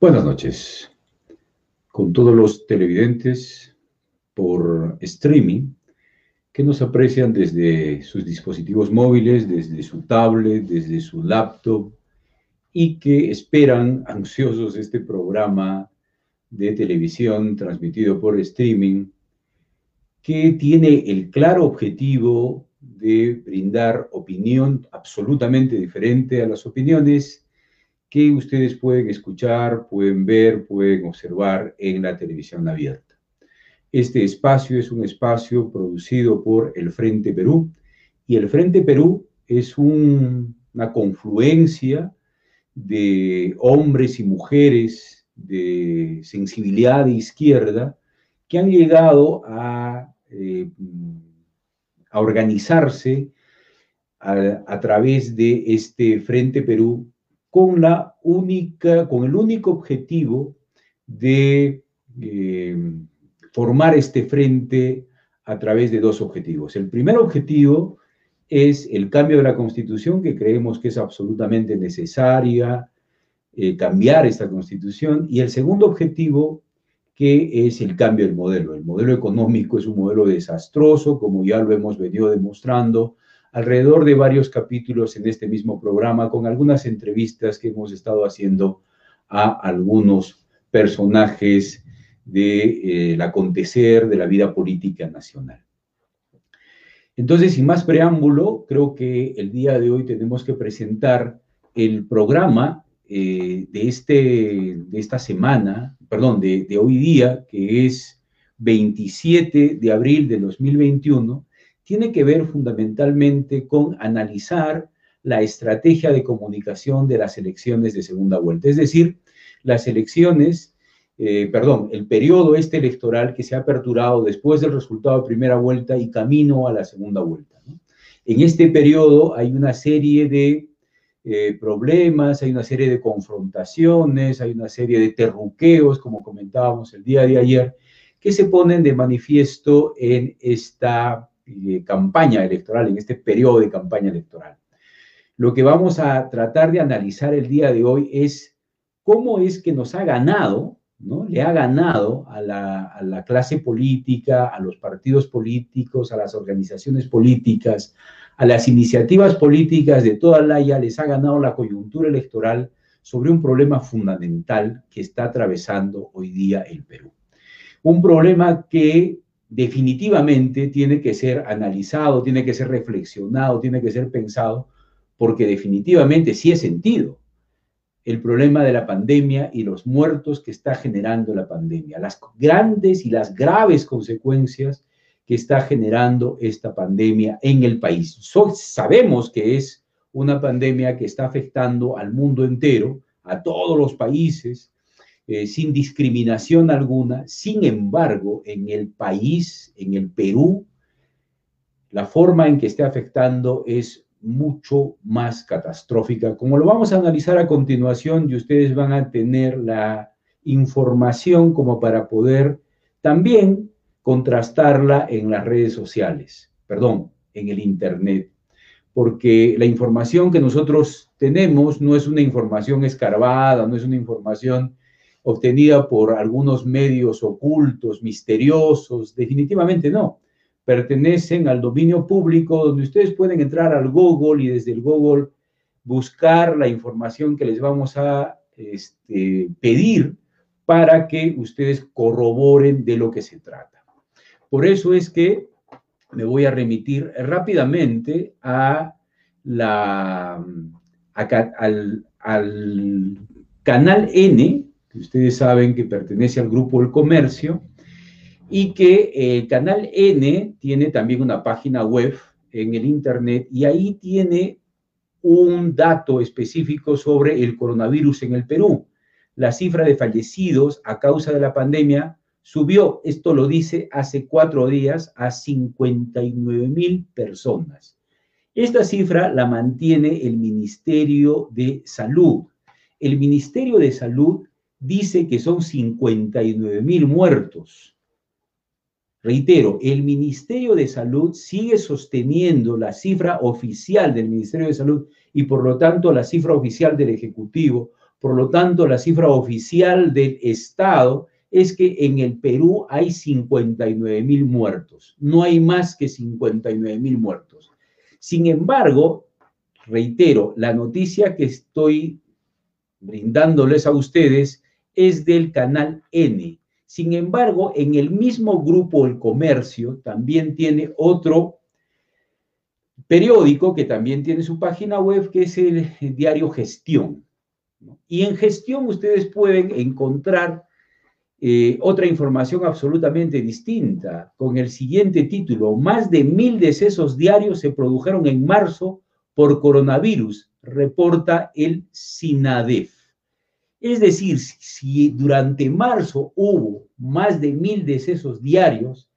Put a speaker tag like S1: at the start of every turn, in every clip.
S1: Buenas noches. Con todos los televidentes por streaming que nos aprecian desde sus dispositivos móviles, desde su tablet, desde su laptop y que esperan ansiosos este programa de televisión transmitido por streaming que tiene el claro objetivo de brindar opinión absolutamente diferente a las opiniones que ustedes pueden escuchar, pueden ver, pueden observar en la televisión abierta. Este espacio es un espacio producido por el Frente Perú y el Frente Perú es una confluencia de hombres y mujeres de sensibilidad de izquierda que han llegado a, eh, a organizarse a, través de este Frente Perú con, la única, con el único objetivo de eh, formar este frente a través de dos objetivos. El primer objetivo es el cambio de la constitución, que creemos que es absolutamente necesaria eh, cambiar esta constitución, y el segundo objetivo, que es el cambio del modelo. El modelo económico es un modelo desastroso, como ya lo hemos venido demostrando alrededor de varios capítulos en este mismo programa, con algunas entrevistas que hemos estado haciendo a algunos personajes del eh, acontecer de la vida política nacional. Entonces, sin más preámbulo, creo que el día de hoy tenemos que presentar el programa eh, de, este, de esta semana, perdón, de, de hoy día, que es 27 de abril de 2021, tiene que ver fundamentalmente con analizar la estrategia de comunicación de las elecciones de segunda vuelta. Es decir, las elecciones, eh, perdón, el periodo este electoral que se ha aperturado después del resultado de primera vuelta y camino a la segunda vuelta. En este periodo hay una serie de eh, problemas, hay una serie de confrontaciones, hay una serie de terruqueos, como comentábamos el día de ayer, que se ponen de manifiesto en esta campaña electoral, en este periodo de campaña electoral. Lo que vamos a tratar de analizar el día de hoy es cómo es que nos ha ganado, ¿no? Le ha ganado a la, a la clase política, a los partidos políticos, a las organizaciones políticas, a las iniciativas políticas de toda la ya les ha ganado la coyuntura electoral sobre un problema fundamental que está atravesando hoy día el Perú. Un problema que definitivamente tiene que ser analizado, tiene que ser reflexionado, tiene que ser pensado, porque definitivamente sí es sentido el problema de la pandemia y los muertos que está generando la pandemia, las grandes y las graves consecuencias que está generando esta pandemia en el país. sabemos que es una pandemia que está afectando al mundo entero, a todos los países, eh, sin discriminación alguna. Sin embargo, en el país, en el Perú, la forma en que esté afectando es mucho más catastrófica. Como lo vamos a analizar a continuación y ustedes van a tener la información como para poder también contrastarla en las redes sociales, perdón, en el Internet, porque la información que nosotros tenemos no es una información escarbada, no es una información obtenida por algunos medios ocultos, misteriosos, definitivamente no. Pertenecen al dominio público donde ustedes pueden entrar al Google y desde el Google buscar la información que les vamos a este, pedir para que ustedes corroboren de lo que se trata. Por eso es que me voy a remitir rápidamente a la, al, al canal N ustedes saben que pertenece al grupo El Comercio y que el eh, Canal N tiene también una página web en el Internet y ahí tiene un dato específico sobre el coronavirus en el Perú. La cifra de fallecidos a causa de la pandemia subió, esto lo dice hace cuatro días, a 59 mil personas. Esta cifra la mantiene el Ministerio de Salud. El Ministerio de Salud dice que son 59 mil muertos. Reitero, el Ministerio de Salud sigue sosteniendo la cifra oficial del Ministerio de Salud y por lo tanto la cifra oficial del Ejecutivo Por lo tanto, la cifra oficial del Estado es que en el Perú hay 59 mil muertos. No hay más que 59 mil muertos. Sin embargo, reitero, la noticia que estoy brindándoles a ustedes es del canal N. Sin embargo, en el mismo grupo El Comercio también tiene otro periódico que también tiene su página web, que es el diario Gestión. Y en Gestión ustedes pueden encontrar eh, otra información absolutamente distinta, con el siguiente título, más de mil decesos diarios se produjeron en marzo por coronavirus, reporta el SINADEF. Es decir, si durante marzo hubo más de mil decesos diarios,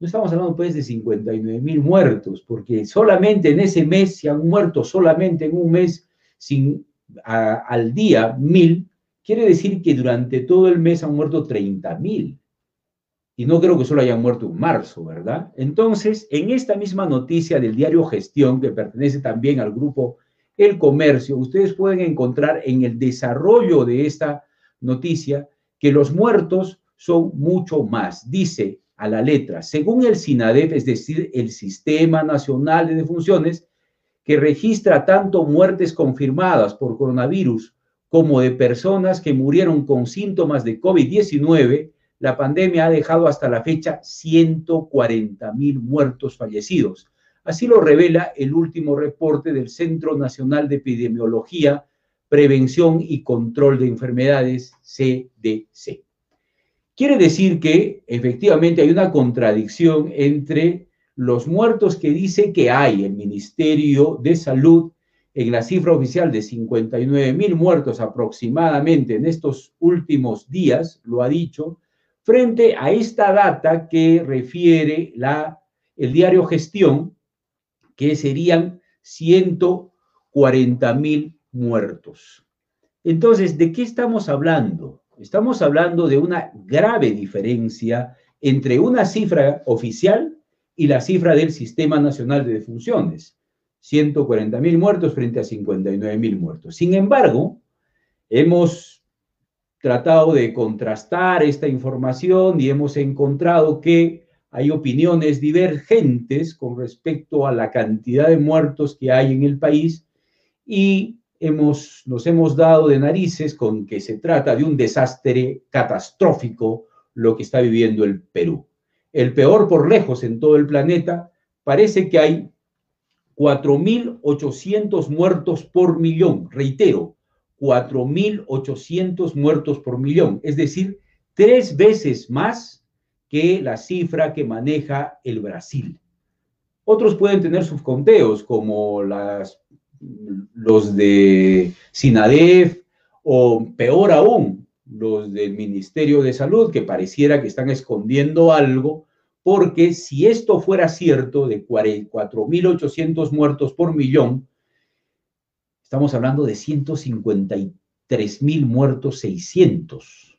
S1: no estamos hablando pues de 59 mil muertos, porque solamente en ese mes se han muerto, solamente en un mes sin, al día mil, quiere decir que durante todo el mes han muerto 30 mil. Y no creo que solo hayan muerto en marzo, ¿verdad? Entonces, en esta misma noticia del diario Gestión, que pertenece también al grupo El Comercio, ustedes pueden encontrar en el desarrollo de esta noticia que los muertos son mucho más. Dice a la letra, según el SINADEF, es decir, el Sistema Nacional de Defunciones, que registra tanto muertes confirmadas por coronavirus como de personas que murieron con síntomas de COVID-19, la pandemia ha dejado hasta la fecha 140 mil muertos fallecidos. Así lo revela el último reporte del Centro Nacional de Epidemiología, Prevención y Control de Enfermedades, CDC. Quiere decir que efectivamente hay una contradicción entre los muertos que dice que hay el Ministerio de Salud en la cifra oficial de 59 mil muertos aproximadamente en estos últimos días, lo ha dicho, frente a esta data que refiere el diario Gestión, que serían 140 mil muertos. Entonces, ¿de qué estamos hablando? Estamos hablando de una grave diferencia entre una cifra oficial y la cifra del Sistema Nacional de Defunciones. 140 mil muertos frente a 59 mil muertos. Sin embargo, hemos tratado de contrastar esta información y hemos encontrado que hay opiniones divergentes con respecto a la cantidad de muertos que hay en el país y hemos, nos hemos dado de narices con que se trata de un desastre catastrófico lo que está viviendo el Perú. El peor por lejos en todo el planeta, parece que hay 4.800 muertos por millón, reitero, 4.800 muertos por millón, es decir, tres veces más que la cifra que maneja el Brasil. Otros pueden tener sus conteos, como los de SINADEF o peor aún, los del Ministerio de Salud, que pareciera que están escondiendo algo, porque si esto fuera cierto, de 4.800 muertos por millón, estamos hablando de 153.000 muertos 600.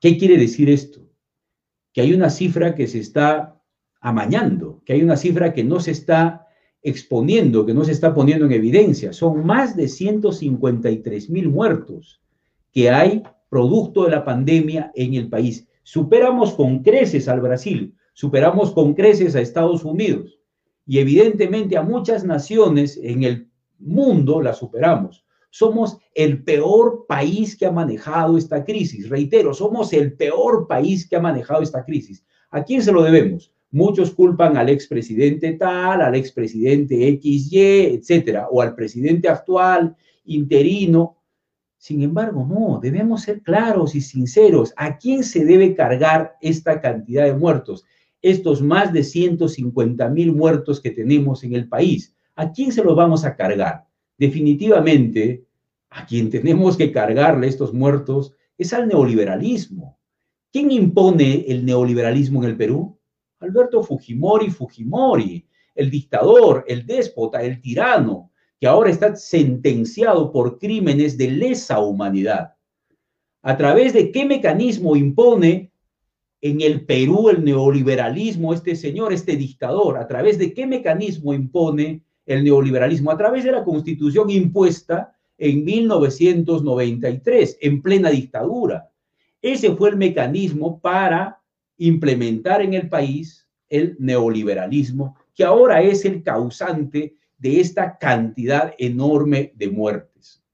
S1: ¿Qué quiere decir esto? Que hay una cifra que se está amañando, que hay una cifra que no se está exponiendo, que no se está poniendo en evidencia. Son más de 153.000 muertos que hay producto de la pandemia en el país. Superamos con creces al Brasil, superamos con creces a Estados Unidos y evidentemente a muchas naciones en el mundo la superamos. Somos el peor país que ha manejado esta crisis. Reitero, somos el peor país que ha manejado esta crisis. ¿A quién se lo debemos? Muchos culpan al expresidente tal, al expresidente XY, etcétera, o al presidente actual, interino. Sin embargo, no, debemos ser claros y sinceros. ¿A quién se debe cargar esta cantidad de muertos? Estos más de 150 mil muertos que tenemos en el país. ¿A quién se los vamos a cargar? Definitivamente, a quien tenemos que cargarle estos muertos es al neoliberalismo. ¿Quién impone el neoliberalismo en el Perú? Alberto Fujimori Fujimori, el dictador, el déspota, el tirano, que ahora está sentenciado por crímenes de lesa humanidad. ¿A través de qué mecanismo impone en el Perú el neoliberalismo este señor, este dictador? ¿A través de qué mecanismo impone el neoliberalismo? A través de la constitución impuesta en 1993, en plena dictadura. Ese fue el mecanismo para implementar en el país el neoliberalismo, que ahora es el causante de esta cantidad enorme de muertes.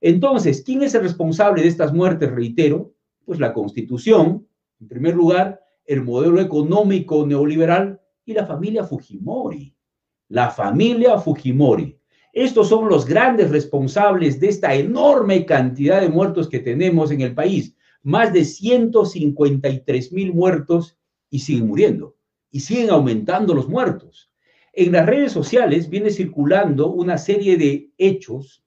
S1: Entonces, ¿quién es el responsable de estas muertes? Reitero, pues la Constitución, en primer lugar, el modelo económico neoliberal y la familia Fujimori. La familia Fujimori. Estos son los grandes responsables de esta enorme cantidad de muertos que tenemos en el país. Más de 153 mil muertos y siguen muriendo. Y siguen aumentando los muertos. En las redes sociales viene circulando una serie de hechos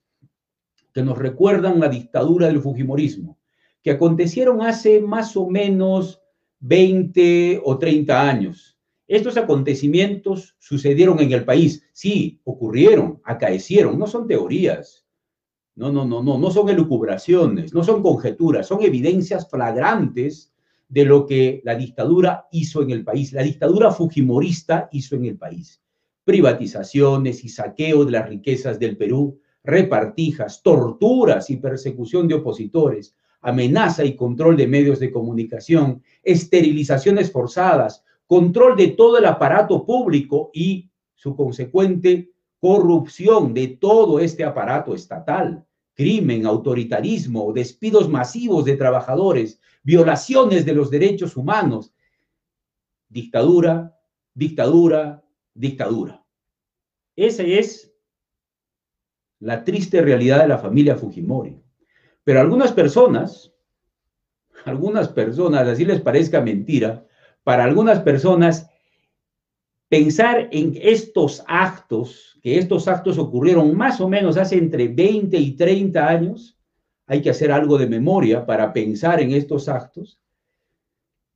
S1: que nos recuerdan la dictadura del Fujimorismo, que acontecieron hace más o menos 20 o 30 años. Estos acontecimientos sucedieron en el país, sí, ocurrieron, acaecieron, no son teorías, no, no, no, no, no son elucubraciones, no son conjeturas, son evidencias flagrantes de lo que la dictadura hizo en el país, la dictadura fujimorista hizo en el país. Privatizaciones y saqueo de las riquezas del Perú, repartijas, torturas y persecución de opositores, amenaza y control de medios de comunicación, esterilizaciones forzadas, control de todo el aparato público y su consecuente corrupción de todo este aparato estatal, crimen, autoritarismo, despidos masivos de trabajadores, violaciones de los derechos humanos, dictadura, dictadura, dictadura. Esa es la triste realidad de la familia Fujimori. Pero algunas personas, algunas personas, así les parezca mentira, para algunas personas pensar en estos actos, que estos actos ocurrieron más o menos hace entre 20 y 30 años, hay que hacer algo de memoria para pensar en estos actos.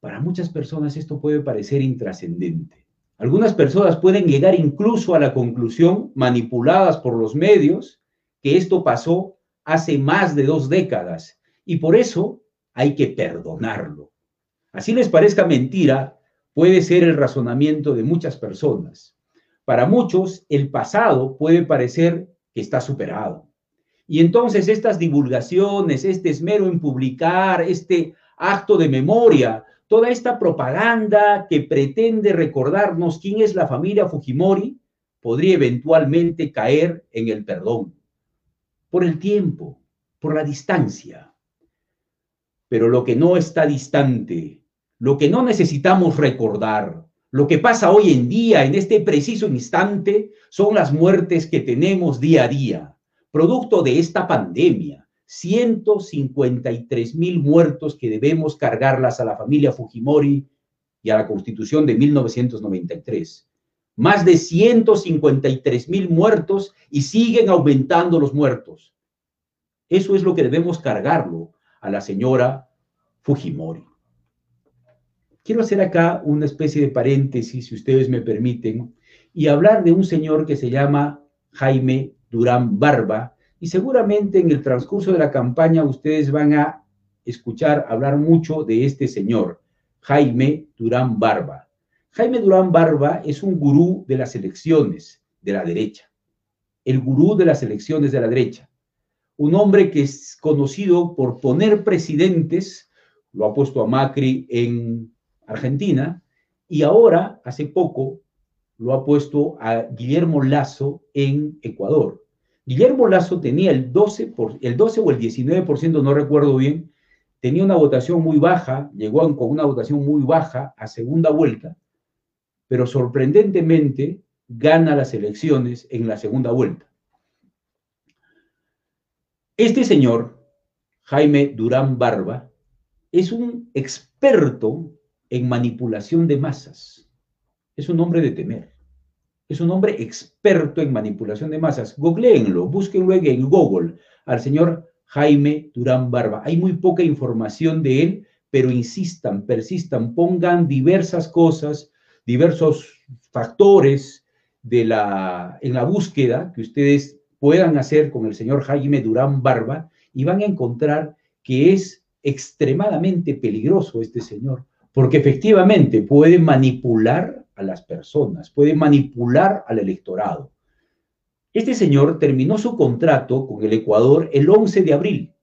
S1: Para muchas personas esto puede parecer intrascendente. Algunas personas pueden llegar incluso a la conclusión, manipuladas por los medios, que esto pasó hace más de dos décadas y por eso hay que perdonarlo. Así les parezca mentira, puede ser el razonamiento de muchas personas. Para muchos, el pasado puede parecer que está superado. Y entonces estas divulgaciones, este esmero en publicar, este acto de memoria, toda esta propaganda que pretende recordarnos quién es la familia Fujimori, podría eventualmente caer en el perdón por el tiempo, por la distancia. Pero lo que no está distante, lo que no necesitamos recordar, lo que pasa hoy en día, en este preciso instante, son las muertes que tenemos día a día, producto de esta pandemia. 153 mil muertos que debemos cargarlas a la familia Fujimori y a la Constitución de 1993 más de 153 mil muertos y siguen aumentando los muertos. Eso es lo que debemos cargarlo a la señora Fujimori. Quiero hacer acá una especie de paréntesis, si ustedes me permiten, y hablar de un señor que se llama Jaime Durán Barba, y seguramente en el transcurso de la campaña ustedes van a escuchar hablar mucho de este señor, Jaime Durán Barba. Jaime Durán Barba es un gurú de las elecciones de la derecha, el gurú de las elecciones de la derecha, un hombre que es conocido por poner presidentes, lo ha puesto a Macri en Argentina, y ahora, hace poco, lo ha puesto a Guillermo Lazo en Ecuador. Guillermo Lazo tenía el 12, por, el 12 o el 19%, no recuerdo bien, tenía una votación muy baja, llegó con una votación muy baja a segunda vuelta, pero sorprendentemente gana las elecciones en la segunda vuelta. Este señor, Jaime Durán Barba, es un experto en manipulación de masas. Es un hombre de temer. Es un hombre experto en manipulación de masas. Googleenlo, búsquenlo en Google al señor Jaime Durán Barba. Hay muy poca información de él, pero insistan, persistan, pongan diversas cosas diversos factores de la, en la búsqueda que ustedes puedan hacer con el señor Jaime Durán Barba y van a encontrar que es extremadamente peligroso este señor, porque efectivamente puede manipular a las personas, puede manipular al electorado. Este señor terminó su contrato con el Ecuador el 11 de abril.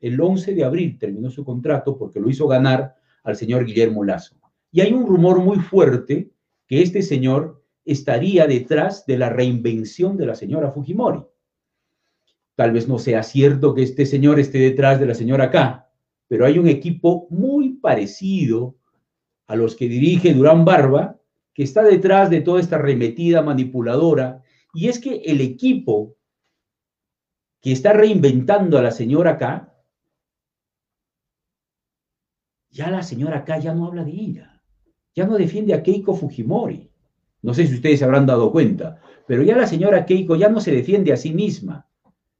S1: El 11 de abril terminó su contrato porque lo hizo ganar al señor Guillermo Lazo. Y hay un rumor muy fuerte que este señor estaría detrás de la reinvención de la señora Fujimori. Tal vez no sea cierto que este señor esté detrás de la señora K, pero hay un equipo muy parecido a los que dirige Durán Barba, que está detrás de toda esta remetida manipuladora, y es que el equipo que está reinventando a la señora K, ya la señora K ya no habla de ella, ya no defiende a Keiko Fujimori. No sé si ustedes se habrán dado cuenta, pero ya la señora Keiko ya no se defiende a sí misma.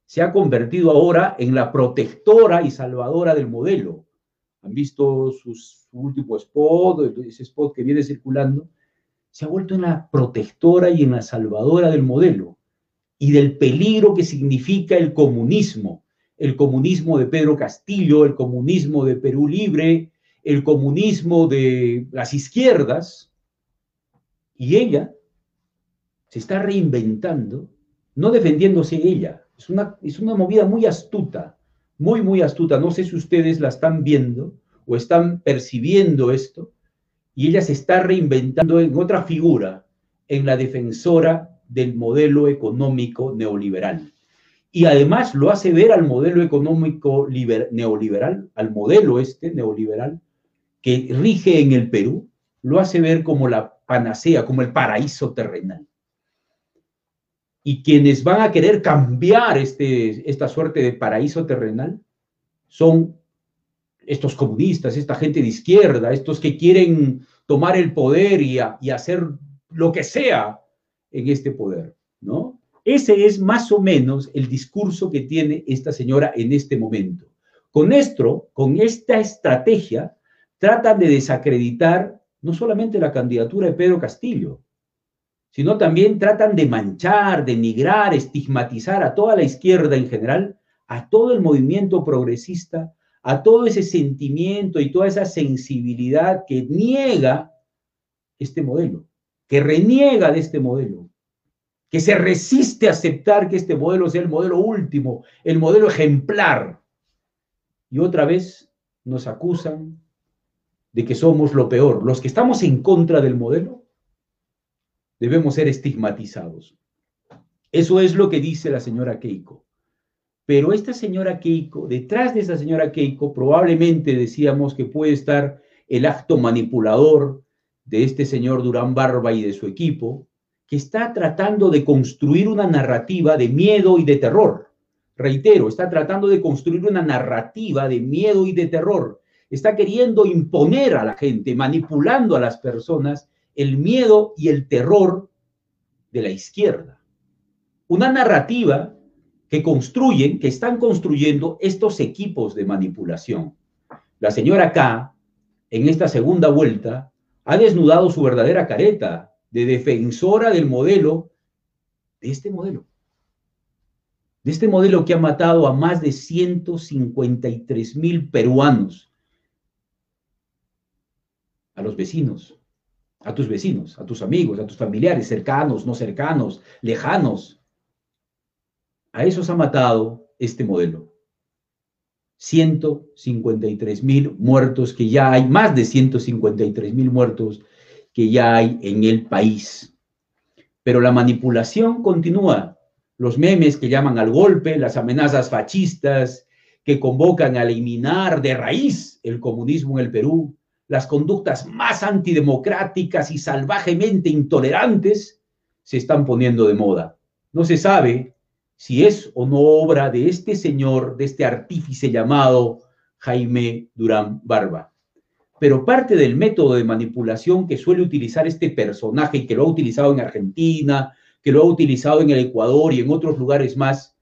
S1: Se ha convertido ahora en la protectora y salvadora del modelo. Han visto su último spot, ese spot que viene circulando. Se ha vuelto en la protectora y en la salvadora del modelo y del peligro que significa el comunismo. El comunismo de Pedro Castillo, el comunismo de Perú Libre, el comunismo de las izquierdas, y ella se está reinventando, no defendiéndose ella. Es una, es una movida muy astuta, muy, muy astuta. No sé si ustedes la están viendo o están percibiendo esto. Y ella se está reinventando en otra figura, en la defensora del modelo económico neoliberal. Y además lo hace ver al modelo económico neoliberal, al modelo este neoliberal que rige en el Perú, lo hace ver como la panacea, como el paraíso terrenal. Y quienes van a querer cambiar este, esta suerte de paraíso terrenal son estos comunistas, esta gente de izquierda, estos que quieren tomar el poder y, y hacer lo que sea en este poder, ¿no? Ese es más o menos el discurso que tiene esta señora en este momento. Con esto, con esta estrategia, tratan de desacreditar no solamente la candidatura de Pedro Castillo, sino también tratan de manchar, denigrar, estigmatizar a toda la izquierda en general, a todo el movimiento progresista, a todo ese sentimiento y toda esa sensibilidad que niega este modelo, que reniega de este modelo, que se resiste a aceptar que este modelo sea el modelo último, el modelo ejemplar. Y otra vez nos acusan de que somos lo peor. Los que estamos en contra del modelo debemos ser estigmatizados. Eso es lo que dice la señora Keiko. Pero esta señora Keiko, detrás de esa señora Keiko, probablemente decíamos que puede estar el acto manipulador de este señor Durán Barba y de su equipo, que está tratando de construir una narrativa de miedo y de terror. Reitero, está tratando de construir una narrativa de miedo y de terror está queriendo imponer a la gente, manipulando a las personas, el miedo y el terror de la izquierda. Una narrativa que construyen, que están construyendo estos equipos de manipulación. La señora K, en esta segunda vuelta, ha desnudado su verdadera careta de defensora del modelo, de este modelo, de este modelo que ha matado a más de 153 mil peruanos a los vecinos, a tus vecinos, a tus amigos, a tus familiares, cercanos, no cercanos, lejanos. A esos ha matado este modelo. 153 mil muertos que ya hay, más de 153 mil muertos que ya hay en el país. Pero la manipulación continúa. Los memes que llaman al golpe, las amenazas fascistas que convocan a eliminar de raíz el comunismo en el Perú, las conductas más antidemocráticas y salvajemente intolerantes se están poniendo de moda. No se sabe si es o no obra de este señor, de este artífice llamado Jaime Durán Barba. Pero parte del método de manipulación que suele utilizar este personaje y que lo ha utilizado en Argentina, que lo ha utilizado en el Ecuador y en otros lugares más,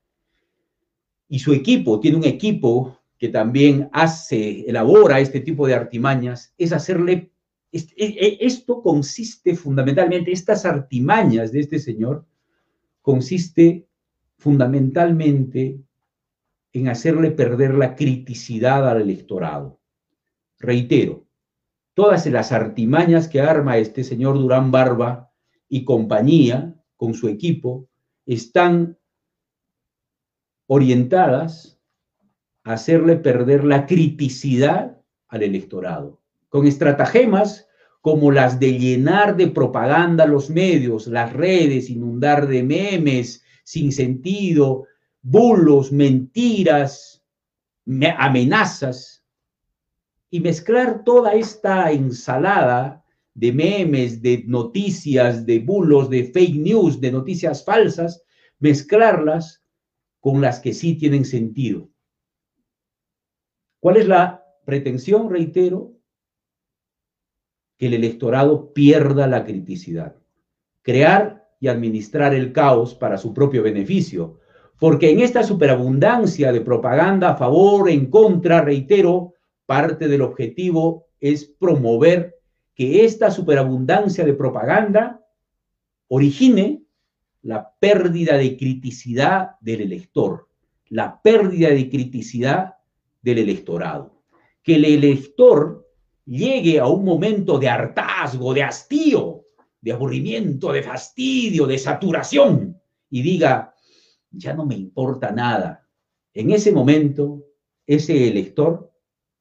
S1: y su equipo, tiene un equipo que también hace, elabora este tipo de artimañas, es hacerle, e, e, esto consiste fundamentalmente, estas artimañas de este señor, consiste fundamentalmente en hacerle perder la criticidad al electorado. Reitero, todas las artimañas que arma este señor Durán Barba y compañía con su equipo están orientadas hacerle perder la criticidad al electorado, con estratagemas como las de llenar de propaganda los medios, las redes, inundar de memes sin sentido, bulos, mentiras, amenazas, y mezclar toda esta ensalada de memes, de noticias, de bulos, de fake news, de noticias falsas, mezclarlas con las que sí tienen sentido. ¿Cuál es la pretensión? Reitero, que el electorado pierda la criticidad, crear y administrar el caos para su propio beneficio, porque en esta superabundancia de propaganda a favor, en contra, reitero, parte del objetivo es promover que esta superabundancia de propaganda origine la pérdida de criticidad del elector, la pérdida de criticidad del electorado. Que el elector llegue a un momento de hartazgo, de hastío, de aburrimiento, de fastidio, de saturación y diga, ya no me importa nada. En ese momento, ese elector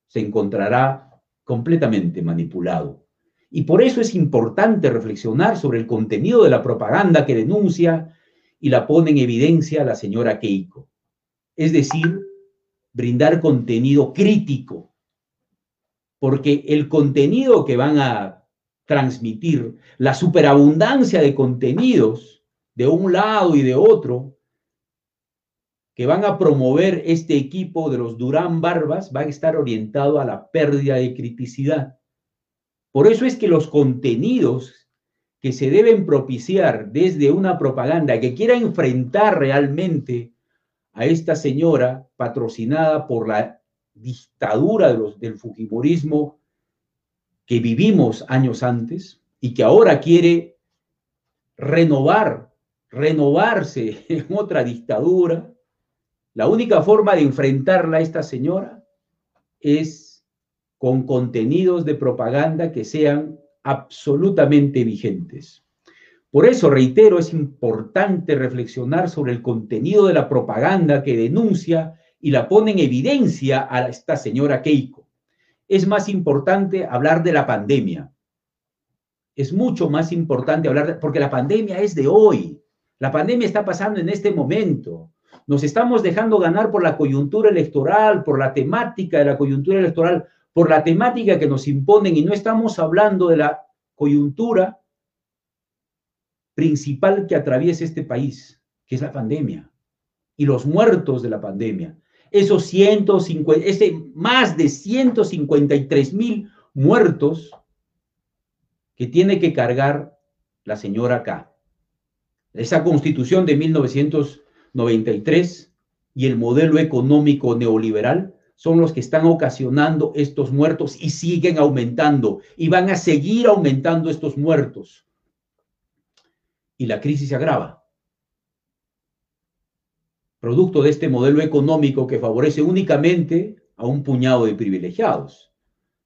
S1: se encontrará completamente manipulado y por eso es importante reflexionar sobre el contenido de la propaganda que denuncia y la pone en evidencia la señora Keiko. Es decir, brindar contenido crítico, porque el contenido que van a transmitir, la superabundancia de contenidos de un lado y de otro, que van a promover este equipo de los Durán Barbas, va a estar orientado a la pérdida de criticidad. Por eso es que los contenidos que se deben propiciar desde una propaganda que quiera enfrentar realmente a esta señora patrocinada por la dictadura del Fujimorismo que vivimos años antes y que ahora quiere renovar, renovarse en otra dictadura, la única forma de enfrentarla a esta señora es con contenidos de propaganda que sean absolutamente vigentes. Por eso, reitero, es importante reflexionar sobre el contenido de la propaganda que denuncia y la pone en evidencia a esta señora Keiko. Es más importante hablar de la pandemia. Es mucho más importante hablar, de, porque la pandemia es de hoy. La pandemia está pasando en este momento. Nos estamos dejando ganar por la coyuntura electoral, por la temática de la coyuntura electoral, por la temática que nos imponen y no estamos hablando de la coyuntura principal que atraviesa este país, que es la pandemia y los muertos de la pandemia. Esos 150, ese más de 153 mil muertos que tiene que cargar la señora acá. Esa constitución de 1993 y el modelo económico neoliberal son los que están ocasionando estos muertos y siguen aumentando y van a seguir aumentando estos muertos. Y la crisis se agrava. Producto de este modelo económico que favorece únicamente a un puñado de privilegiados.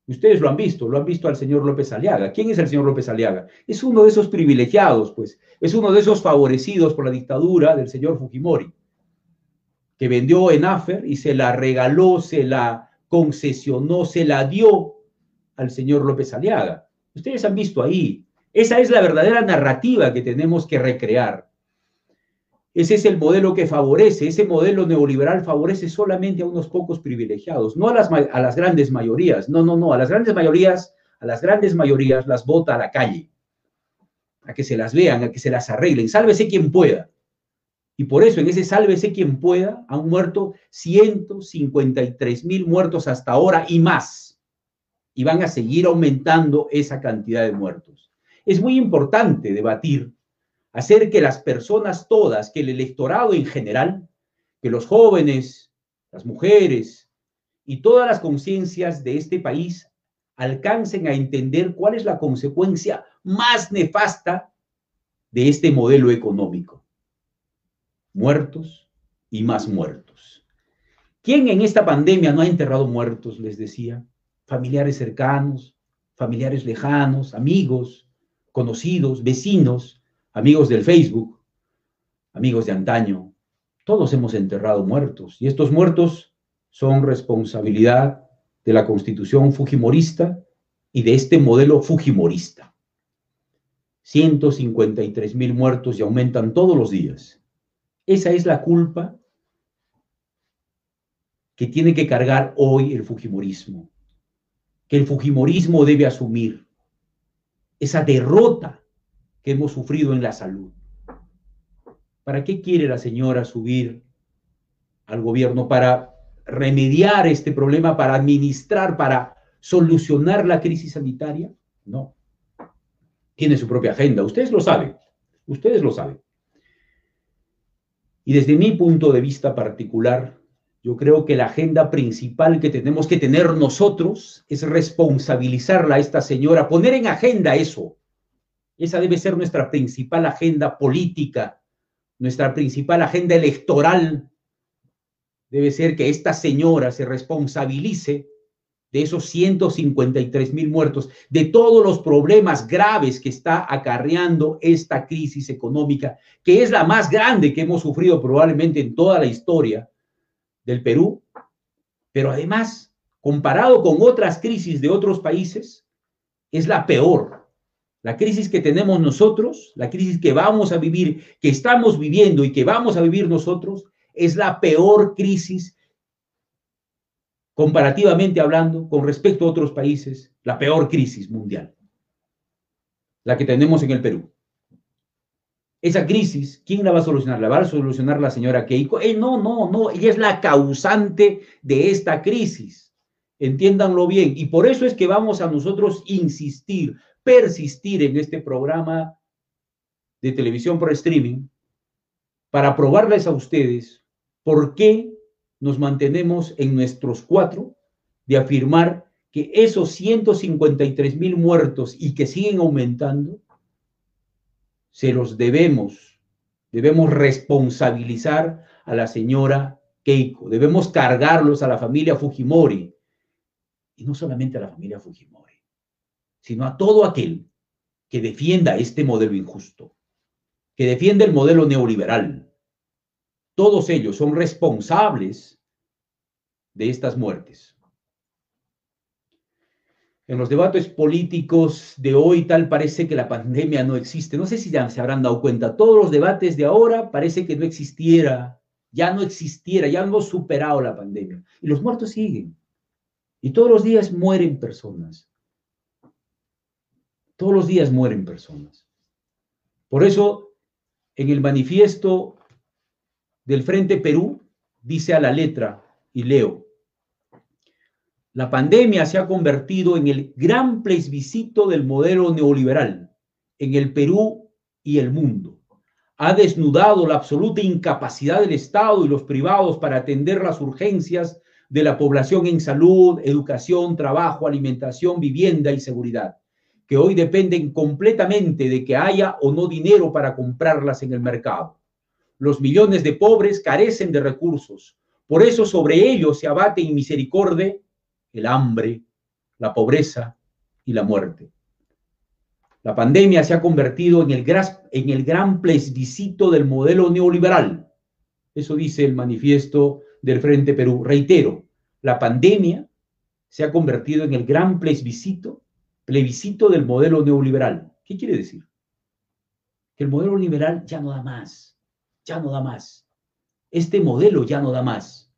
S1: Ustedes lo han visto, lo han visto al señor López Aliaga. ¿Quién es el señor López Aliaga? Es uno de esos privilegiados, pues. Es uno de esos favorecidos por la dictadura del señor Fujimori que vendió en Afer y se la regaló, se la concesionó, se la dio al señor López Aliaga. Ustedes han visto ahí. Esa es la verdadera narrativa que tenemos que recrear. Ese es el modelo que favorece, ese modelo neoliberal favorece solamente a unos pocos privilegiados, no a las, a las grandes mayorías. No, no, no, a las grandes mayorías, a las grandes mayorías las vota a la calle, a que se las vean, a que se las arreglen. Sálvese quien pueda. Y por eso en ese sálvese quien pueda han muerto 153 mil muertos hasta ahora y más. Y van a seguir aumentando esa cantidad de muertos. Es muy importante debatir, hacer que las personas todas, que el electorado en general, que los jóvenes, las mujeres y todas las conciencias de este país alcancen a entender cuál es la consecuencia más nefasta de este modelo económico muertos y más muertos. ¿Quién en esta pandemia no ha enterrado muertos? Les decía. Familiares cercanos, familiares lejanos, amigos, conocidos, vecinos, amigos del Facebook. amigos de antaño, todos hemos enterrado muertos y estos muertos son responsabilidad de la constitución fujimorista y de este modelo fujimorista. 153 mil muertos y aumentan todos los días. Esa es la culpa que tiene que cargar hoy el Fujimorismo, que el Fujimorismo debe asumir esa derrota que hemos sufrido en la salud. ¿Para qué quiere la señora subir al gobierno? ¿Para remediar este problema, para administrar, para solucionar la crisis sanitaria? No. Tiene su propia agenda. Ustedes lo saben. Ustedes lo saben. Y desde mi punto de vista particular, yo creo que la agenda principal que tenemos que tener nosotros es responsabilizarla a esta señora, poner en agenda eso. Esa debe ser nuestra principal agenda política, nuestra principal agenda electoral. Debe ser que esta señora se responsabilice de esos 153 mil muertos, de todos los problemas graves que está acarreando esta crisis económica, que es la más grande que hemos sufrido probablemente en toda la historia del Perú, pero además, comparado con otras crisis de otros países, es la peor. La crisis que tenemos nosotros, la crisis que vamos a vivir, que estamos viviendo y que vamos a vivir nosotros, es la peor crisis comparativamente hablando, con respecto a otros países, la peor crisis mundial, la que tenemos en el Perú. Esa crisis, ¿quién la va a solucionar? ¿La va a solucionar la señora Keiko? Eh, no, no, no, ella es la causante de esta crisis. Entiéndanlo bien. Y por eso es que vamos a nosotros insistir, persistir en este programa de televisión por streaming para probarles a ustedes por qué nos mantenemos en nuestros cuatro de afirmar que esos 153 mil muertos y que siguen aumentando se los debemos, debemos responsabilizar a la señora Keiko, debemos cargarlos a la familia Fujimori, y no solamente a la familia Fujimori, sino a todo aquel que defienda este modelo injusto, que defienda el modelo neoliberal. Todos ellos son responsables de estas muertes en los debates políticos de hoy tal parece que la pandemia no existe. No sé si ya se habrán dado cuenta, todos los debates de ahora parece que no existiera, ya no existiera, ya hemos superado la pandemia. Y los muertos siguen. Y todos los días mueren personas. Todos los días mueren personas. Por eso, en el manifiesto del Frente Perú, dice a la letra, y leo, la pandemia se ha convertido en el gran plebiscito del modelo neoliberal en el Perú y el mundo. Ha desnudado la absoluta incapacidad del Estado y los privados para atender las urgencias de la población en salud, educación, trabajo, alimentación, vivienda y seguridad, que hoy dependen completamente de que haya o no dinero para comprarlas en el mercado. Los millones de pobres carecen de recursos, por eso sobre ellos se abate en misericordia el hambre, la pobreza y la muerte. La pandemia se ha convertido en el, en el gran plebiscito del modelo neoliberal. Eso dice el manifiesto del Frente Perú. Reitero, la pandemia se ha convertido en el gran plebiscito, plebiscito del modelo neoliberal. ¿Qué quiere decir? Que el modelo liberal ya no da más, ya no da más. Este modelo ya no da más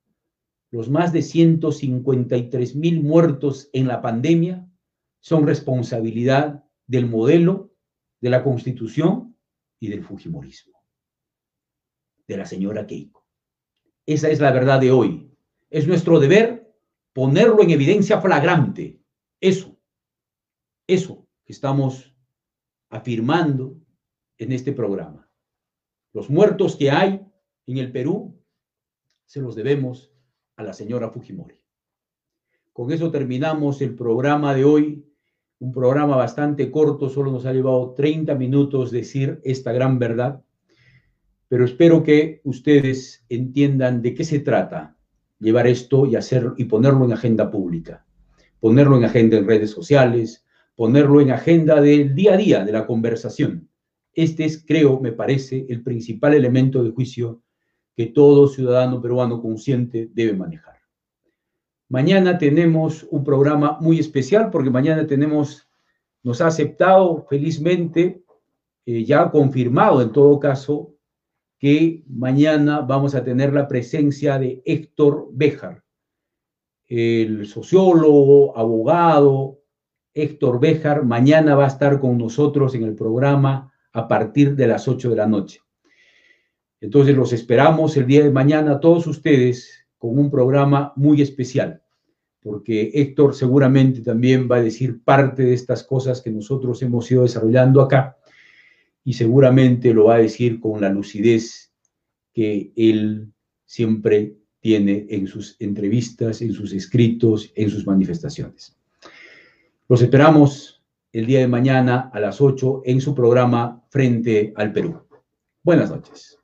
S1: los más de 153 mil muertos en la pandemia son responsabilidad del modelo, de la constitución y del Fujimorismo, de la señora Keiko. Esa es la verdad de hoy. Es nuestro deber ponerlo en evidencia flagrante. Eso, eso que estamos afirmando en este programa. Los muertos que hay en el Perú se los debemos a la señora Fujimori. Con eso terminamos el programa de hoy, un programa bastante corto, solo nos ha llevado 30 minutos decir esta gran verdad, pero espero que ustedes entiendan de qué se trata llevar esto y hacer y ponerlo en agenda pública, ponerlo en agenda en redes sociales, ponerlo en agenda del día a día de la conversación Este es, creo, me parece, el principal elemento de juicio que todo ciudadano peruano consciente debe manejar. Mañana tenemos un programa muy especial porque mañana tenemos, nos ha aceptado felizmente, eh, ya confirmado en todo caso, que mañana vamos a tener la presencia de Héctor Béjar, el sociólogo, abogado, Héctor Béjar, mañana va a estar con nosotros en el programa a partir de las 8 de la noche. Entonces los esperamos el día de mañana todos ustedes con un programa muy especial, porque Héctor seguramente también va a decir parte de estas cosas que nosotros hemos ido desarrollando acá y seguramente lo va a decir con la lucidez que él siempre tiene en sus entrevistas, en sus escritos, en sus manifestaciones. Los esperamos el día de mañana a las 8 en su programa Frente al Perú. Buenas noches.